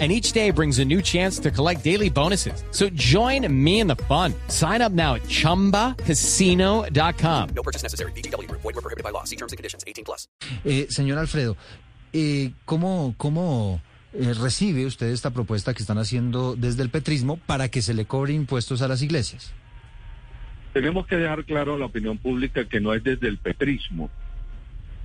And each day brings a new chance to collect daily bonuses. So join me in the fun. Sign up now at chumbacasino.com. No purchase necessary. BGW. Void were prohibited by law. See terms and conditions. 18 plus. Eh, señor Alfredo, eh, ¿cómo, cómo eh, recibe usted esta propuesta que están haciendo desde el petrismo para que se le cobre impuestos a las iglesias? Tenemos que dejar claro a la opinión pública que no es desde el petrismo.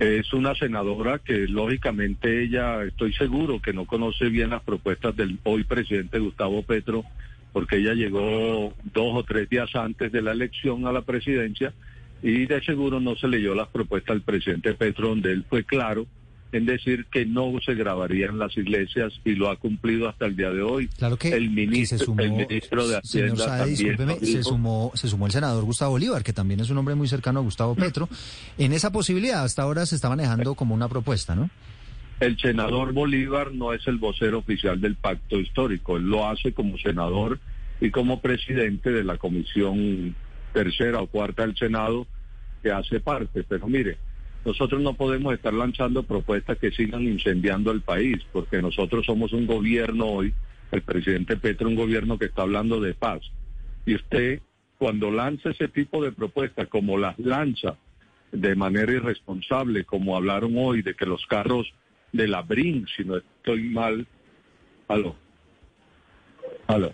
Es una senadora que lógicamente ella, estoy seguro que no conoce bien las propuestas del hoy presidente Gustavo Petro, porque ella llegó dos o tres días antes de la elección a la presidencia y de seguro no se leyó las propuestas del presidente Petro, donde él fue claro en decir que no se grabaría en las iglesias y lo ha cumplido hasta el día de hoy. Claro que, el que ministro, se sumó, el ministro de Hacienda Saade, también se sumó, se sumó el senador Gustavo Bolívar, que también es un hombre muy cercano a Gustavo Petro. En esa posibilidad, hasta ahora se está manejando como una propuesta, ¿no? El senador Bolívar no es el vocero oficial del pacto histórico, él lo hace como senador y como presidente de la comisión tercera o cuarta del Senado que hace parte. Pero mire, nosotros no podemos estar lanzando propuestas que sigan incendiando el país, porque nosotros somos un gobierno hoy, el presidente Petro, un gobierno que está hablando de paz. Y usted, cuando lanza ese tipo de propuestas, como las lanza de manera irresponsable, como hablaron hoy de que los carros de la BRIN, si no estoy mal, aló, aló,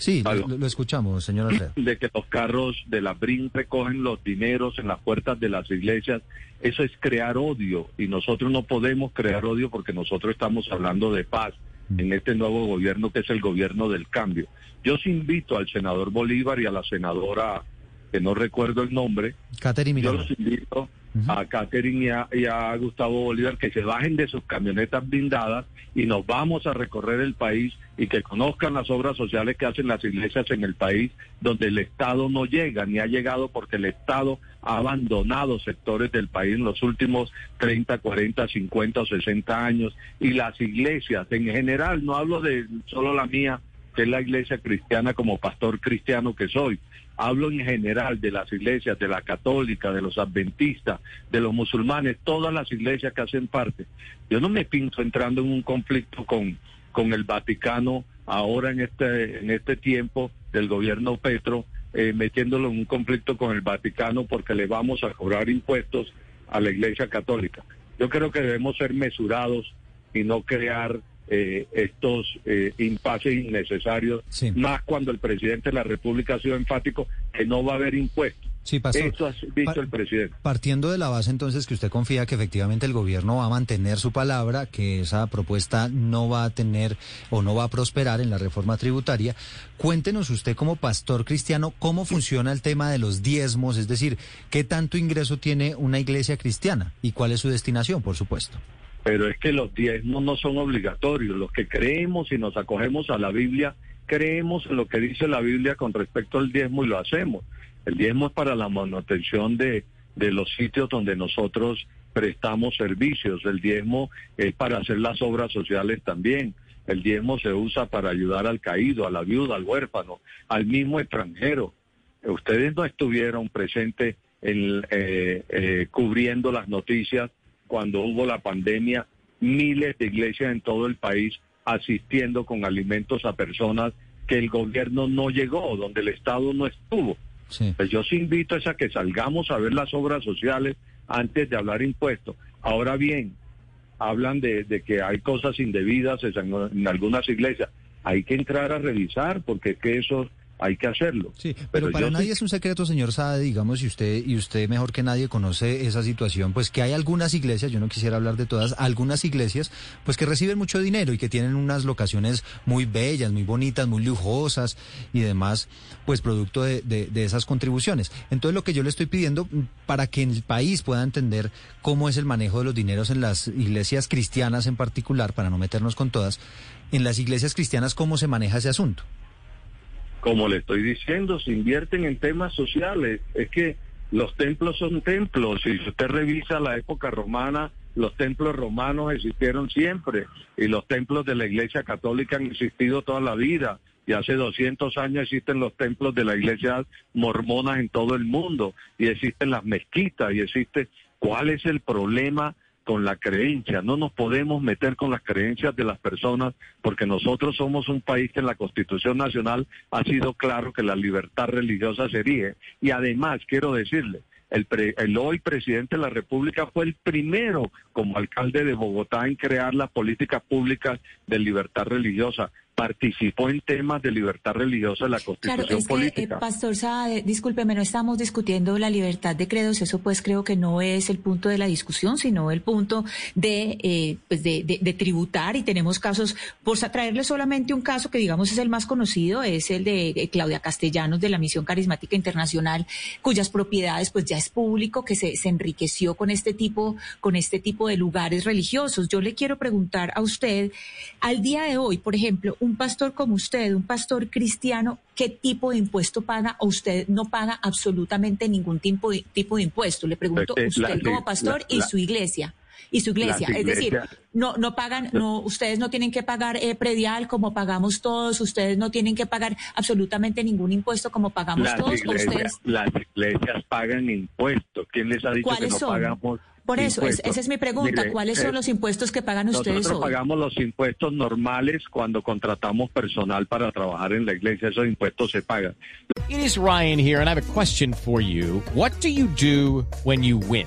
Sí, lo, lo escuchamos, señor Alfredo. de que los carros de la BRIN recogen los dineros en las puertas de las iglesias, eso es crear odio y nosotros no podemos crear odio porque nosotros estamos hablando de paz en este nuevo gobierno que es el gobierno del cambio. Yo sí invito al senador Bolívar y a la senadora, que no recuerdo el nombre, Catherine yo los invito a Catherine y a, y a Gustavo Bolívar que se bajen de sus camionetas blindadas y nos vamos a recorrer el país y que conozcan las obras sociales que hacen las iglesias en el país donde el Estado no llega ni ha llegado porque el Estado ha abandonado sectores del país en los últimos 30, 40, 50 o 60 años y las iglesias en general, no hablo de solo la mía, que es la iglesia cristiana como pastor cristiano que soy. Hablo en general de las iglesias, de la católica, de los adventistas, de los musulmanes, todas las iglesias que hacen parte. Yo no me pinto entrando en un conflicto con, con el Vaticano ahora en este, en este tiempo del gobierno Petro, eh, metiéndolo en un conflicto con el Vaticano porque le vamos a cobrar impuestos a la iglesia católica. Yo creo que debemos ser mesurados y no crear eh, estos eh, impases innecesarios, Sí. más cuando el presidente de la República ha sido enfático que no va a haber impuestos. Sí, pastor. Ha Pa- el presidente. Partiendo de la base entonces que usted confía que efectivamente el gobierno va a mantener su palabra, que esa propuesta no va a tener o no va a prosperar en la reforma tributaria, cuéntenos usted como pastor cristiano cómo funciona el tema de los diezmos, es decir, qué tanto ingreso tiene una iglesia cristiana y cuál es su destinación, por supuesto. Pero es que los diezmos no son obligatorios. Los que creemos y nos acogemos a la Biblia, creemos en lo que dice la Biblia con respecto al diezmo y lo hacemos. El diezmo es para la manutención de, de los sitios donde nosotros prestamos servicios. El diezmo es para hacer las obras sociales también. El diezmo se usa para ayudar al caído, a la viuda, al huérfano, al mismo extranjero. Ustedes no estuvieron presentes en, eh, eh, cubriendo las noticias cuando hubo la pandemia, miles de iglesias en todo el país asistiendo con alimentos a personas que el gobierno no llegó, donde el Estado no estuvo. Sí. Pues yo sí invito es a que salgamos a ver las obras sociales antes de hablar impuestos. Ahora bien, hablan de, de que hay cosas indebidas en, en algunas iglesias. Hay que entrar a revisar porque es que eso hay que hacerlo. Sí, pero, para nadie sí- es un secreto, señor Saade, digamos, y usted, y usted mejor que nadie conoce esa situación, pues que hay algunas iglesias, yo no quisiera hablar de todas, algunas iglesias, pues que reciben mucho dinero y que tienen unas locaciones muy bellas, muy bonitas, muy lujosas y demás, pues producto de, de- de esas contribuciones. Entonces lo que yo le estoy pidiendo, mm, para que el país pueda entender cómo es el manejo de los dineros en las iglesias cristianas en particular, para no meternos con todas, en las iglesias cristianas, ¿cómo se maneja ese asunto? Como le estoy diciendo, se invierten en temas sociales. Es que Los templos son templos. Si usted revisa la época romana, los templos romanos existieron siempre y los templos de la Iglesia Católica han existido toda la vida. Y hace 200 años existen los templos de la Iglesia mormona en todo el mundo y existen las mezquitas y existe. ¿Cuál es el problema? Con la creencia, no nos podemos meter con las creencias de las personas porque nosotros somos un país que en la Constitución Nacional ha sido claro que la libertad religiosa sería. Y además, quiero decirle, el, el, hoy presidente de la República fue el primero como alcalde de Bogotá en crear las políticas públicas de libertad religiosa participó en temas de libertad religiosa en la constitución claro, es política. Que, Pastor Saade, discúlpeme, no estamos discutiendo la libertad de credos, eso pues creo que no es el punto de la discusión, sino el punto de, eh, pues de, de, de, tributar y tenemos casos, por traerle solamente un caso que digamos es el más conocido, es el de eh, Claudia Castellanos de la Misión Carismática Internacional, cuyas propiedades pues ya es público, que se, se enriqueció con este tipo, con este tipo de lugares religiosos. Yo le quiero preguntar a usted, al día de hoy, por ejemplo, un un pastor como usted, un pastor cristiano, ¿qué tipo de impuesto paga o usted no paga absolutamente ningún tipo de, tipo de impuesto? Le pregunto Eh, usted la- como pastor la- y su iglesia. Y su iglesia, es decir, no no pagan, no ustedes no tienen que pagar eh, predial como pagamos todos, ustedes no tienen que pagar absolutamente ningún impuesto como pagamos todos, iglesias, ustedes las iglesias pagan impuestos. ¿Quién les ha dicho que ¿Cuáles no son? pagamos Por eso, es- esa es mi pregunta. Mire, ¿Cuáles eh, son los impuestos que pagan ustedes Nosotros hoy? pagamos los impuestos normales cuando contratamos personal para trabajar en la iglesia. Esos impuestos se pagan. It is Ryan here, and I have a question for you. What do you do when you win?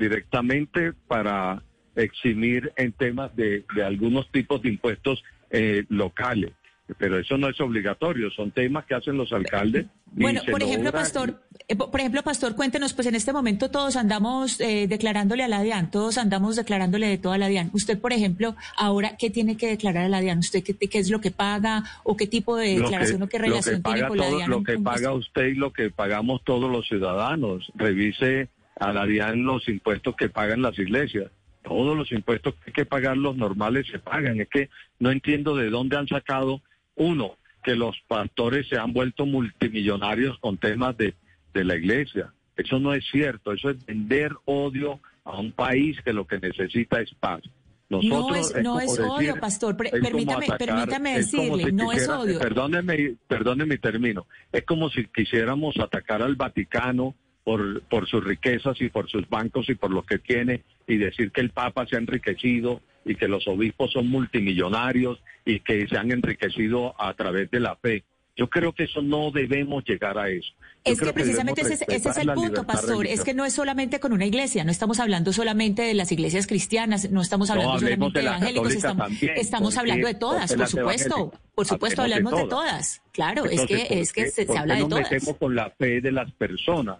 directamente para eximir en temas de, de algunos tipos de impuestos eh, locales. Pero eso no es obligatorio, son temas que hacen los alcaldes. Bueno, por ejemplo, Pastor, eh, po- por ejemplo, Pastor, cuéntenos, pues en este momento todos andamos eh, declarándole a la DIAN, todos andamos declarándole de todo a la DIAN. Usted, por ejemplo, ahora, ¿qué tiene que declarar a la DIAN? ¿Usted qué, qué es lo que paga o qué tipo de declaración o qué relación tiene con la DIAN? Lo que paga usted y lo que pagamos todos los ciudadanos. Revise a la DIAN los impuestos que pagan las iglesias. Todos los impuestos que hay que pagar, los normales, se pagan. Es que no entiendo de dónde han sacado, uno, que los pastores se han vuelto multimillonarios con temas de, de la iglesia. Eso no es cierto. Eso es vender odio a un país que lo que necesita es paz. No Nosotros, es, no es decir- odio, Pastor. Pre- es permítame, atacar- permítame es decirle, si no es quisiera- odio. Perdóneme, perdóneme mi término. Es como si quisiéramos atacar al Vaticano por, por sus riquezas y por sus bancos y por lo que tiene y decir que el Papa se ha enriquecido y que los obispos son multimillonarios y que se han enriquecido a través de la fe. Yo creo que eso no debemos llegar a eso. Yo Es que precisamente ese, es- ese es respetar el punto, pastor. Es que no es solamente con una iglesia, no estamos hablando solamente de las iglesias cristianas, no estamos No, hablando solamente de evangélicos, estamos, también, estamos porque- hablando de todas, por supuesto. Por supuesto, Hablemos de hablamos de todas. Claro, es que, ¿por es que se, habla de todas. metemos con la fe de las personas?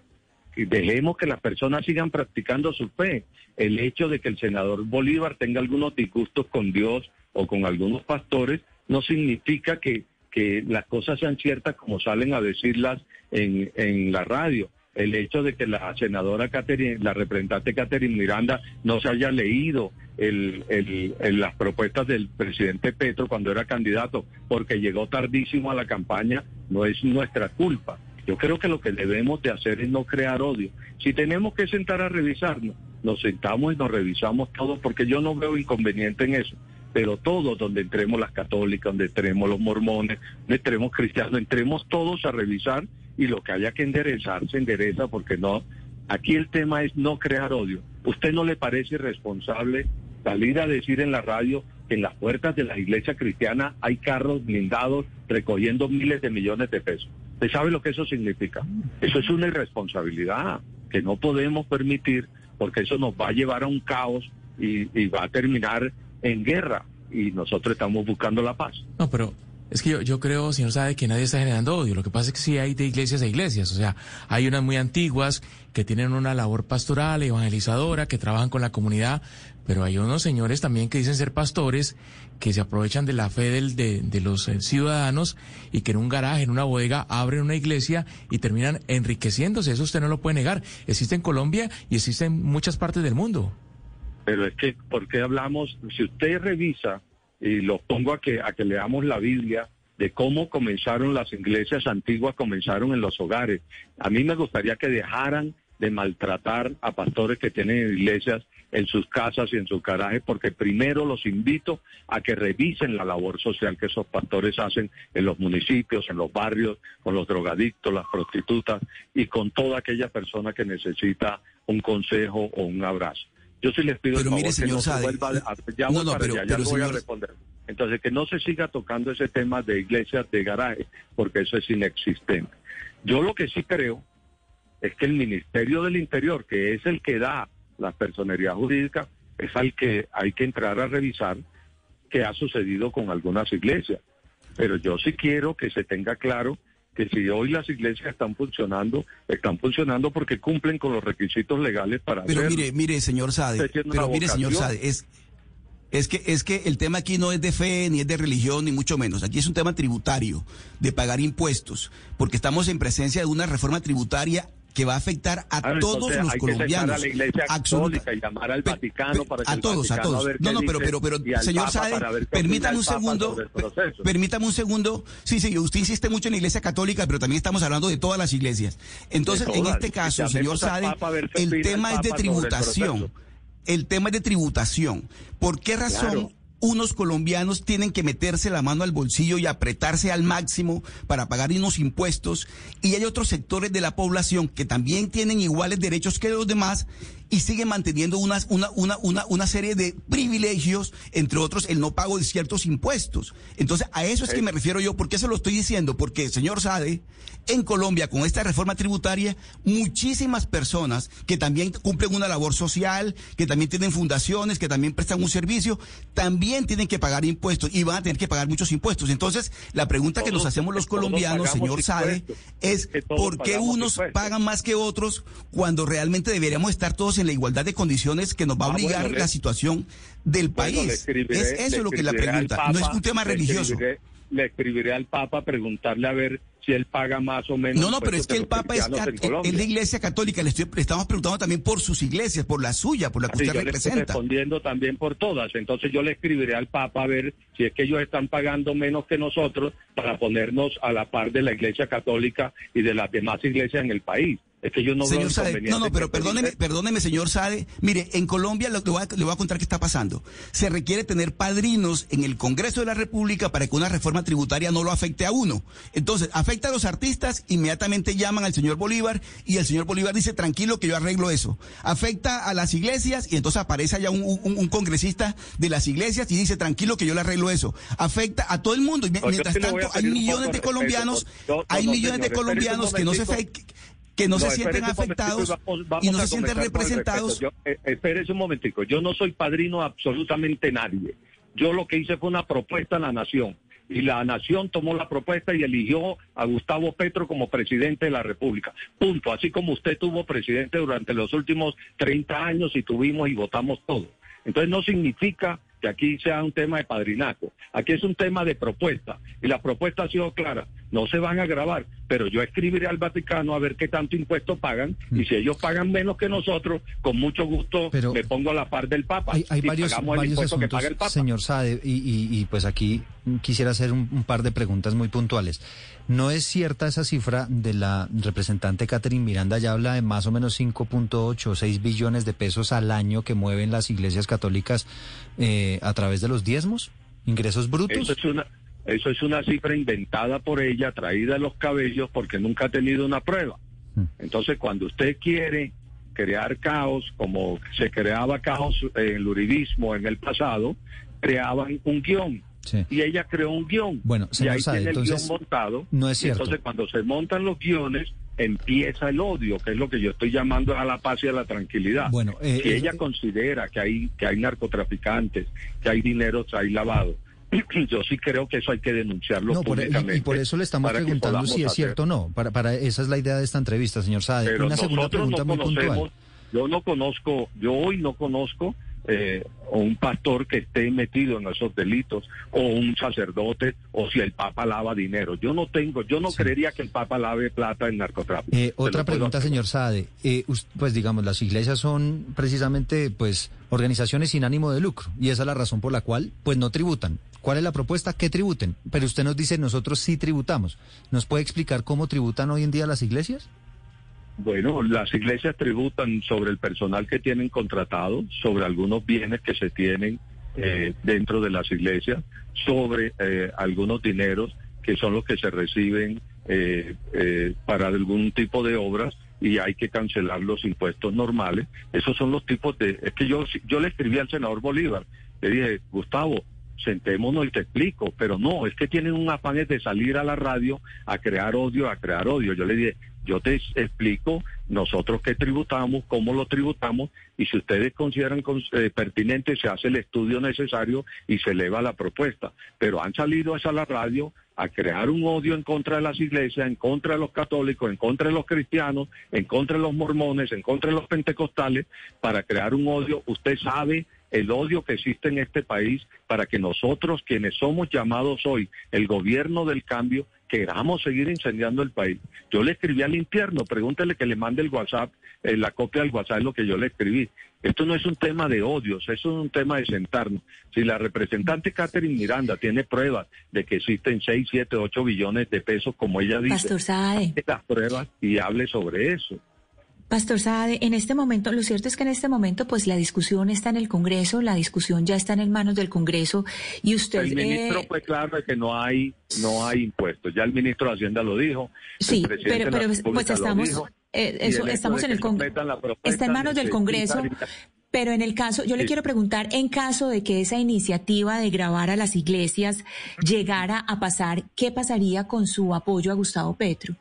Dejemos que las personas sigan practicando su fe. El hecho de que el senador Bolívar tenga algunos disgustos con Dios o con algunos pastores no significa que, que las cosas sean ciertas como salen a decirlas en, en la radio. El hecho de que la senadora la representante Catherine Miranda no se haya leído el- las propuestas del presidente Petro cuando era candidato porque llegó tardísimo a la campaña, no es nuestra culpa. Yo creo que lo que debemos de hacer es no crear odio. Si tenemos que sentar a revisarnos, nos sentamos y nos revisamos todo porque yo no veo inconveniente en eso. Pero todos, donde entremos las católicas, donde entremos los mormones, donde entremos cristianos, entremos todos a revisar y lo que haya que enderezar se endereza porque no. Aquí el tema es no crear odio. ¿Usted no le parece irresponsable salir a decir en la radio que en las puertas de la iglesia cristiana hay carros blindados recogiendo miles de millones de pesos? ¿Usted sabe lo que eso significa? Eso es una irresponsabilidad que no podemos permitir porque eso nos va a llevar a un caos y, y va a terminar en guerra y nosotros estamos buscando la paz. No, pero Es que yo, yo creo, señor sabe, que nadie está generando odio. Lo que pasa es que sí hay de iglesias a iglesias. O sea, hay unas muy antiguas que tienen una labor pastoral, evangelizadora, que trabajan con la comunidad, pero hay unos señores también que dicen ser pastores, que se aprovechan de la fe del, de, de los eh, ciudadanos y que en un garaje, en una bodega, abren una iglesia y terminan enriqueciéndose. Eso usted no lo puede negar. Existe en Colombia y existe en muchas partes del mundo. Pero es que, ¿por qué hablamos? Si usted revisa, y lo pongo a que, a que leamos la Biblia, de cómo comenzaron las iglesias antiguas, comenzaron en los hogares. A mí me gustaría que dejaran de maltratar a pastores que tienen iglesias en sus casas y en sus garajes, porque primero los invito a que revisen la labor social que esos pastores hacen en los municipios, en los barrios, con los drogadictos, las prostitutas y con toda aquella persona que necesita un consejo o un abrazo. Yo sí les pido Pero el mire, favor que no se vuelva a- ya no, no, para pero- allá, ya pero, voy a responder. Entonces, que no se siga tocando ese tema de iglesias de garaje, porque eso es inexistente. Yo lo que sí creo es que el Ministerio del Interior, que es el que da la personería jurídica, es al que hay que entrar a revisar qué ha sucedido con algunas iglesias. Pero yo sí quiero que se tenga claro que si hoy las iglesias están funcionando, están funcionando porque cumplen con los requisitos legales para Pero hacerlo. mire, mire, señor Sade, pero mire, señor. Sade, es, es que es que el tema aquí no es de fe, ni es de religión, ni mucho menos. Aquí es un tema tributario, de pagar impuestos, porque estamos en presencia de una reforma tributaria que va a afectar a Ah, todos los colombianos. a la Iglesia Católica y llamar al Vaticano para que a todos, a todos. qué No, no, pero, pero, pero, señor Sade, permítame un segundo, permítame un segundo. Sí, sí, usted insiste mucho en la Iglesia Católica, pero también estamos hablando de todas las iglesias. Entonces, en este caso, señor Sade, a el tema es de el tributación. El tema es de tributación. ¿Por qué razón Claro. Unos colombianos tienen que meterse la mano al bolsillo y apretarse al máximo para pagar unos impuestos? Y hay otros sectores de la población que también tienen iguales derechos que los demás y siguen manteniendo unas- una, una, una, una serie de privilegios, entre otros el no pago de ciertos impuestos. Entonces, a eso es que me refiero yo. ¿Por qué se lo estoy diciendo? Porque, señor Sade, en Colombia, con esta reforma tributaria, muchísimas personas que también cumplen una labor social, que también tienen fundaciones, que también prestan un servicio, también tienen que pagar impuestos y van a tener que pagar muchos impuestos. Entonces, la pregunta que nos hacemos los colombianos, señor Sade, es por qué unos impuestos. pagan más que otros cuando realmente deberíamos estar todos en la igualdad de condiciones que nos va a Ah, obligar bueno, le- la situación del Bueno, le país. escribiré- es le eso lo que la pregunta, no es Papa, un tema le religioso. escribiré- Le escribiré al Papa preguntarle a ver si él paga más o menos. No, no, pero es que el Papa es, es de iglesia católica. Le, estoy, le estamos preguntando también por sus iglesias, por la suya, por la que Sí, usted yo le estoy representa. respondiendo también por todas. Entonces yo le escribiré al Papa a ver si es que ellos están pagando menos que nosotros para ponernos a la par de la Iglesia Católica y de las demás iglesias en el país. Es que yo no veo señor Sade, no, no, pero perdóneme, perdóneme, señor Sade. Mire, en Colombia lo que voy a- le voy a contar qué está pasando. Se requiere tener padrinos en el Congreso de la República para que una reforma tributaria no lo afecte a uno. Entonces, afecta a los artistas, inmediatamente llaman al señor Bolívar y el señor Bolívar dice, tranquilo que yo arreglo eso. Afecta a las iglesias y entonces aparece allá un, un- un congresista de las iglesias y dice, tranquilo que yo le arreglo eso. Afecta a todo el mundo. Y mientras tanto, hay millones de colombianos, no, no, hay millones de colombianos que no se momentico. Que no, se sienten afectados y no se sienten representados. Yo, eh, espérese un momentico. Yo no soy padrino absolutamente nadie. Yo lo que hice fue una propuesta a la nación. Y la nación tomó la propuesta y eligió a Gustavo Petro como presidente de la República. Punto. Así como usted tuvo presidente durante los últimos 30 años y tuvimos y votamos todo. Entonces no significa que aquí sea un tema de padrinato. Aquí es un tema de propuesta. Y la propuesta ha sido clara. No se van a grabar, pero yo escribiré al Vaticano a ver qué tanto impuesto pagan. Y si ellos pagan menos que nosotros, con mucho gusto Pero me pongo a la par del Papa. Hay, hay y varios, pagamos el varios impuesto que asuntos, paga el Papa. señor Sade, y, y- y, pues aquí quisiera hacer un, un par de preguntas muy puntuales. ¿No es cierta esa cifra de la representante Catherine Miranda? Ya habla de más o menos 5.8 o 6 billones de pesos al año que mueven las iglesias católicas eh, a través de los diezmos, ingresos brutos. Eso es una eso es una cifra inventada por ella, traída de los cabellos, porque nunca ha tenido una prueba. Mm. Entonces, cuando usted quiere crear caos, como se creaba caos en el uribismo en el pasado, creaban un guion. Sí. Y ella creó un guion. Bueno, y ahí tiene el entonces, guion montado. no es Y cierto. Entonces, cuando se montan los guiones, empieza el odio, que es lo que yo estoy llamando a la paz y a la tranquilidad. Bueno, eh, si eh, ella considera que hay, que hay narcotraficantes, que hay dinero, hay lavado, yo sí creo que eso hay que denunciarlo No, por, y, públicamente. y por eso le estamos preguntando si es cierto o no. Para, para esa es la idea de esta entrevista, señor Saade. Pero Una segunda pregunta no muy puntual. yo no conozco, yo hoy no conozco eh, un pastor que esté metido en esos delitos, o un sacerdote, o si el Papa lava dinero. Yo no tengo, yo no Sí. creería que el Papa lave plata en narcotráfico. Eh, otra pregunta, señor Saade. Eh, pues digamos, las iglesias son precisamente pues organizaciones sin ánimo de lucro y esa es la razón por la cual pues no tributan. ¿Cuál es la propuesta? Que tributen. Pero usted nos dice, nosotros sí tributamos. ¿Nos puede explicar cómo tributan hoy en día las iglesias? Bueno, las iglesias tributan sobre el personal que tienen contratado, sobre algunos bienes que se tienen eh, dentro de las iglesias, sobre eh, algunos dineros que son los que se reciben eh, eh, para algún tipo de obras y hay que cancelar los impuestos normales. Esos son los tipos de... Es que yo, yo le escribí al senador Bolívar, le dije, Gustavo, sentémonos y te explico, pero no, es que tienen un afán de salir a la radio a crear odio, a crear odio. Yo le dije, yo te explico nosotros qué tributamos, cómo lo tributamos, y si ustedes consideran cons- eh, pertinente, se hace el estudio necesario y se eleva la propuesta. Pero han salido a la radio a crear un odio en contra de las iglesias, en contra de los católicos, en contra de los cristianos, en contra de los mormones, en contra de los pentecostales, para crear un odio. Usted sabe el odio que existe en este país para que nosotros, quienes somos llamados hoy el gobierno del cambio, queramos seguir incendiando el país. Yo le escribí al infierno, pregúntele que le mande el WhatsApp, eh, la copia del WhatsApp es lo que yo le escribí. Esto no es un tema de odios, eso es un tema de sentarnos. Si la representante Catherine Miranda tiene pruebas de que existen 6, 7, 8 billones de pesos, como ella dice, Pastor las pruebas y hable sobre eso. Pastor Saade, en este momento, lo cierto es que en este momento, pues la discusión está en el Congreso, la discusión ya está en manos del Congreso y usted. El ministro eh, fue claro de que no hay no hay impuestos. Ya el ministro de Hacienda lo dijo. Sí, pero, pero pues lo estamos, dijo, eh, eso, estamos en el Congreso. Está en manos del Congreso. Pero en el caso, yo le Sí. quiero preguntar, en caso de que esa iniciativa de grabar a las iglesias llegara a pasar, ¿qué pasaría con su apoyo a Gustavo Petro?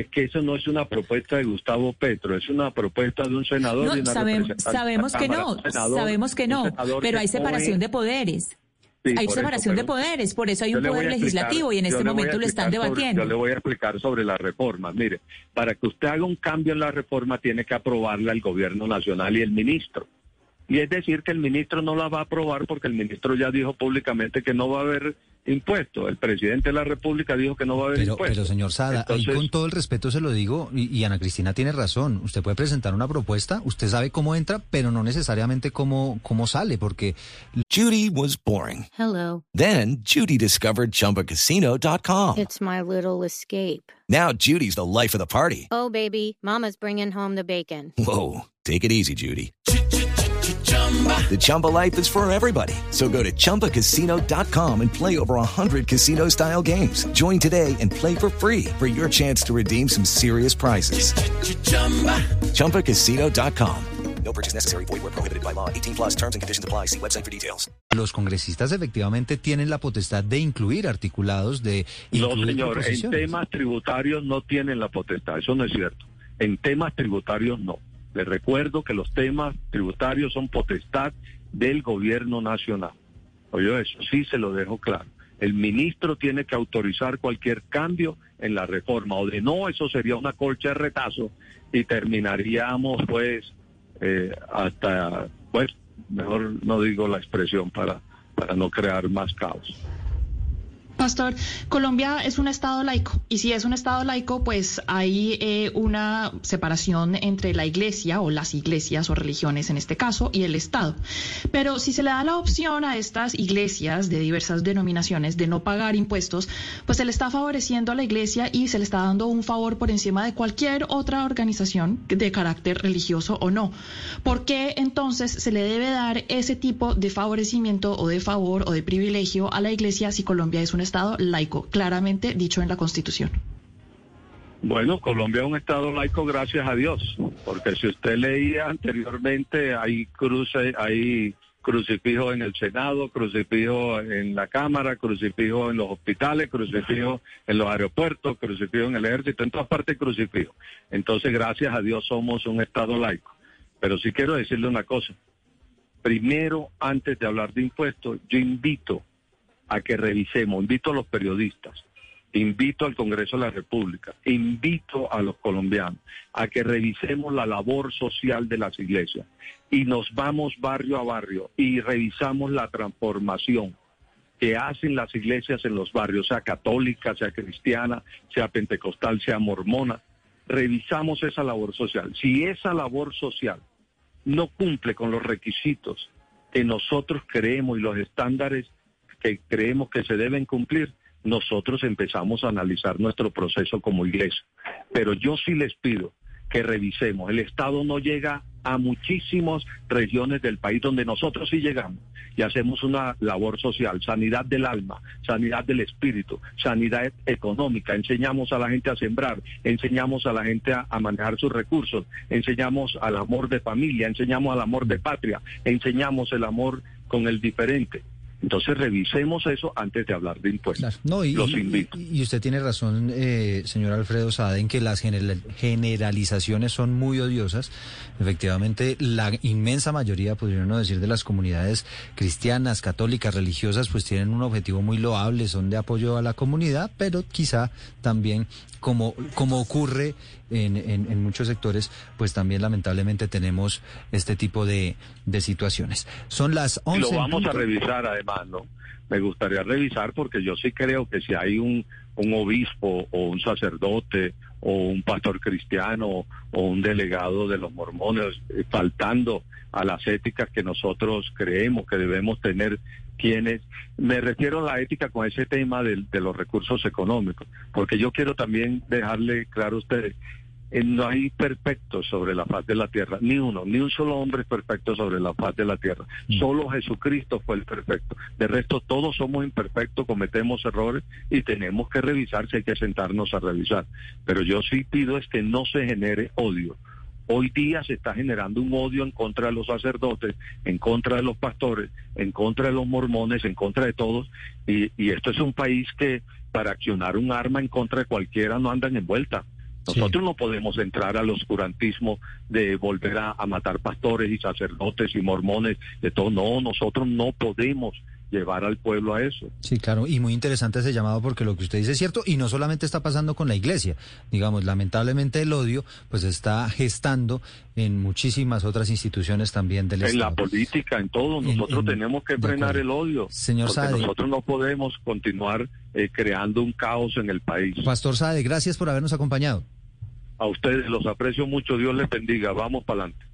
Es que eso no es una propuesta de Gustavo Petro, es una propuesta de un senador No, y una sabem- representante de la sabemos que no, senador- sabemos que no, pero que hay separación de poderes. Sí, hay eso, separación de poderes, por eso hay un poder explicar- legislativo y en este momento lo están sobre- debatiendo. yo le voy a explicar sobre la reforma. Mire, para que usted haga un cambio en la reforma tiene que aprobarla el gobierno nacional y el ministro. Y es decir que el ministro no la va a aprobar porque el ministro ya dijo públicamente que no va a haber impuestos. El presidente de la República dijo que no va a haber Pero, impuestos. pero señor Sada, ahí Entonces- con todo el respeto se lo digo, y, y Ana Cristina tiene razón, usted puede presentar una propuesta, usted sabe cómo entra, pero no necesariamente cómo, cómo sale, porque Judy was boring. Hello. Then Judy discovered ChumbaCasino.com. It's my little escape. Now Judy's the life of the party. Oh, baby, Mama's bringing home the bacon. Whoa, take it easy, Judy. The Chumba life is for everybody. So go to ChumbaCasino.com and play over 100 casino style games. Join today and play for free for your chance to redeem some serious prizes. ChumbaCasino.com. No purchase necessary. Void where prohibited by law. 18 plus terms and conditions apply. See website for details. los congresistas efectivamente tienen la potestad de incluir articulados, de No, incluir señor, en temas tributarios no tienen la potestad, eso no es cierto. En temas tributarios no. Les recuerdo que los temas tributarios son potestad del gobierno nacional. Oye, eso sí se lo dejo claro. El ministro tiene que autorizar cualquier cambio en la reforma, o de no, eso sería una colcha de retazo y terminaríamos pues eh, hasta, pues, mejor no digo la expresión para, para no crear más caos. Pastor, Colombia es un Estado laico y si es un Estado laico, pues hay eh, una separación entre la iglesia o las iglesias o religiones en este caso y el Estado. Pero si se le da la opción a estas iglesias de diversas denominaciones de no pagar impuestos, pues se le está favoreciendo a la iglesia y se le está dando un favor por encima de cualquier otra organización de carácter religioso o no. ¿Por qué entonces se le debe dar ese tipo de favorecimiento o de favor o de privilegio a la iglesia si Colombia es un Estado laico, claramente dicho en la Constitución? Bueno, Colombia es un Estado laico, gracias a Dios, porque si usted leía anteriormente, hay cruce, hay crucifijo en el Senado, crucifijo en la Cámara, crucifijo en los hospitales, crucifijo en los aeropuertos, crucifijo en el ejército, en todas partes crucifijo. Entonces, gracias a Dios somos un Estado laico. Pero sí quiero decirle una cosa. Primero, antes de hablar de impuestos, yo invito a que revisemos, invito a los periodistas, invito al Congreso de la República, invito a los colombianos a que revisemos la labor social de las iglesias y nos vamos barrio a barrio y revisamos la transformación que hacen las iglesias en los barrios, sea católica, sea cristiana, sea pentecostal, sea mormona. Revisamos esa labor social. Si esa labor social no cumple con los requisitos que nosotros creemos y los estándares que creemos que se deben cumplir, nosotros empezamos a analizar nuestro proceso como iglesia. Pero yo sí les pido que revisemos. El Estado no llega a muchísimas regiones del país donde nosotros sí llegamos y hacemos una labor social, sanidad del alma, sanidad del espíritu, sanidad económica, enseñamos a la gente a sembrar, enseñamos a la gente a, a manejar sus recursos, enseñamos al amor de familia, enseñamos al amor de patria, enseñamos el amor con el diferente. Entonces revisemos eso antes de hablar de impuestos. No, y, Los invito. y usted tiene razón, eh, señor Alfredo Sade, en que las general- generalizaciones son muy odiosas. Efectivamente, la inmensa mayoría, podría uno decir, de las comunidades cristianas, católicas, religiosas, pues tienen un objetivo muy loable, son de apoyo a la comunidad, pero quizá también, como, como ocurre en, en- en muchos sectores, pues también lamentablemente tenemos este tipo de, de situaciones. Son las 11. Y lo vamos a revisar además, Me gustaría revisar porque yo sí creo que si hay un, obispo o un sacerdote o un pastor cristiano o un delegado de los mormones eh, faltando a las éticas que nosotros creemos que debemos tener quienes, me refiero a la ética con ese tema del- de, los recursos económicos, porque yo quiero también dejarle claro a ustedes, no hay perfectos sobre la faz de la tierra, ni uno, ni un solo hombre es perfecto sobre la faz de la tierra. Solo Jesucristo fue el perfecto. De resto, todos somos imperfectos, cometemos errores y tenemos que revisar si hay que sentarnos a revisar. Pero yo sí pido es que no se genere odio. Hoy día se está generando un odio en contra de los sacerdotes, en contra de los pastores, en contra de los mormones, en contra de todos. Y, y esto es un país que para accionar un arma en contra de cualquiera no andan en vuelta. Nosotros no podemos entrar al oscurantismo de volver a, a matar pastores y sacerdotes y mormones, de todo. No, nosotros no podemos llevar al pueblo a eso. Sí, claro, y muy interesante ese llamado porque lo que usted dice es cierto y no solamente está pasando con la iglesia, digamos, lamentablemente el odio pues está gestando en muchísimas otras instituciones también del En Estado. la política, en todo, En- nosotros en- tenemos que frenar el odio. Señor porque Saade. nosotros no podemos continuar eh, creando un caos en el país. Pastor Sade, gracias por habernos acompañado. A ustedes los aprecio mucho, Dios les bendiga, vamos para adelante.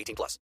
18 plus.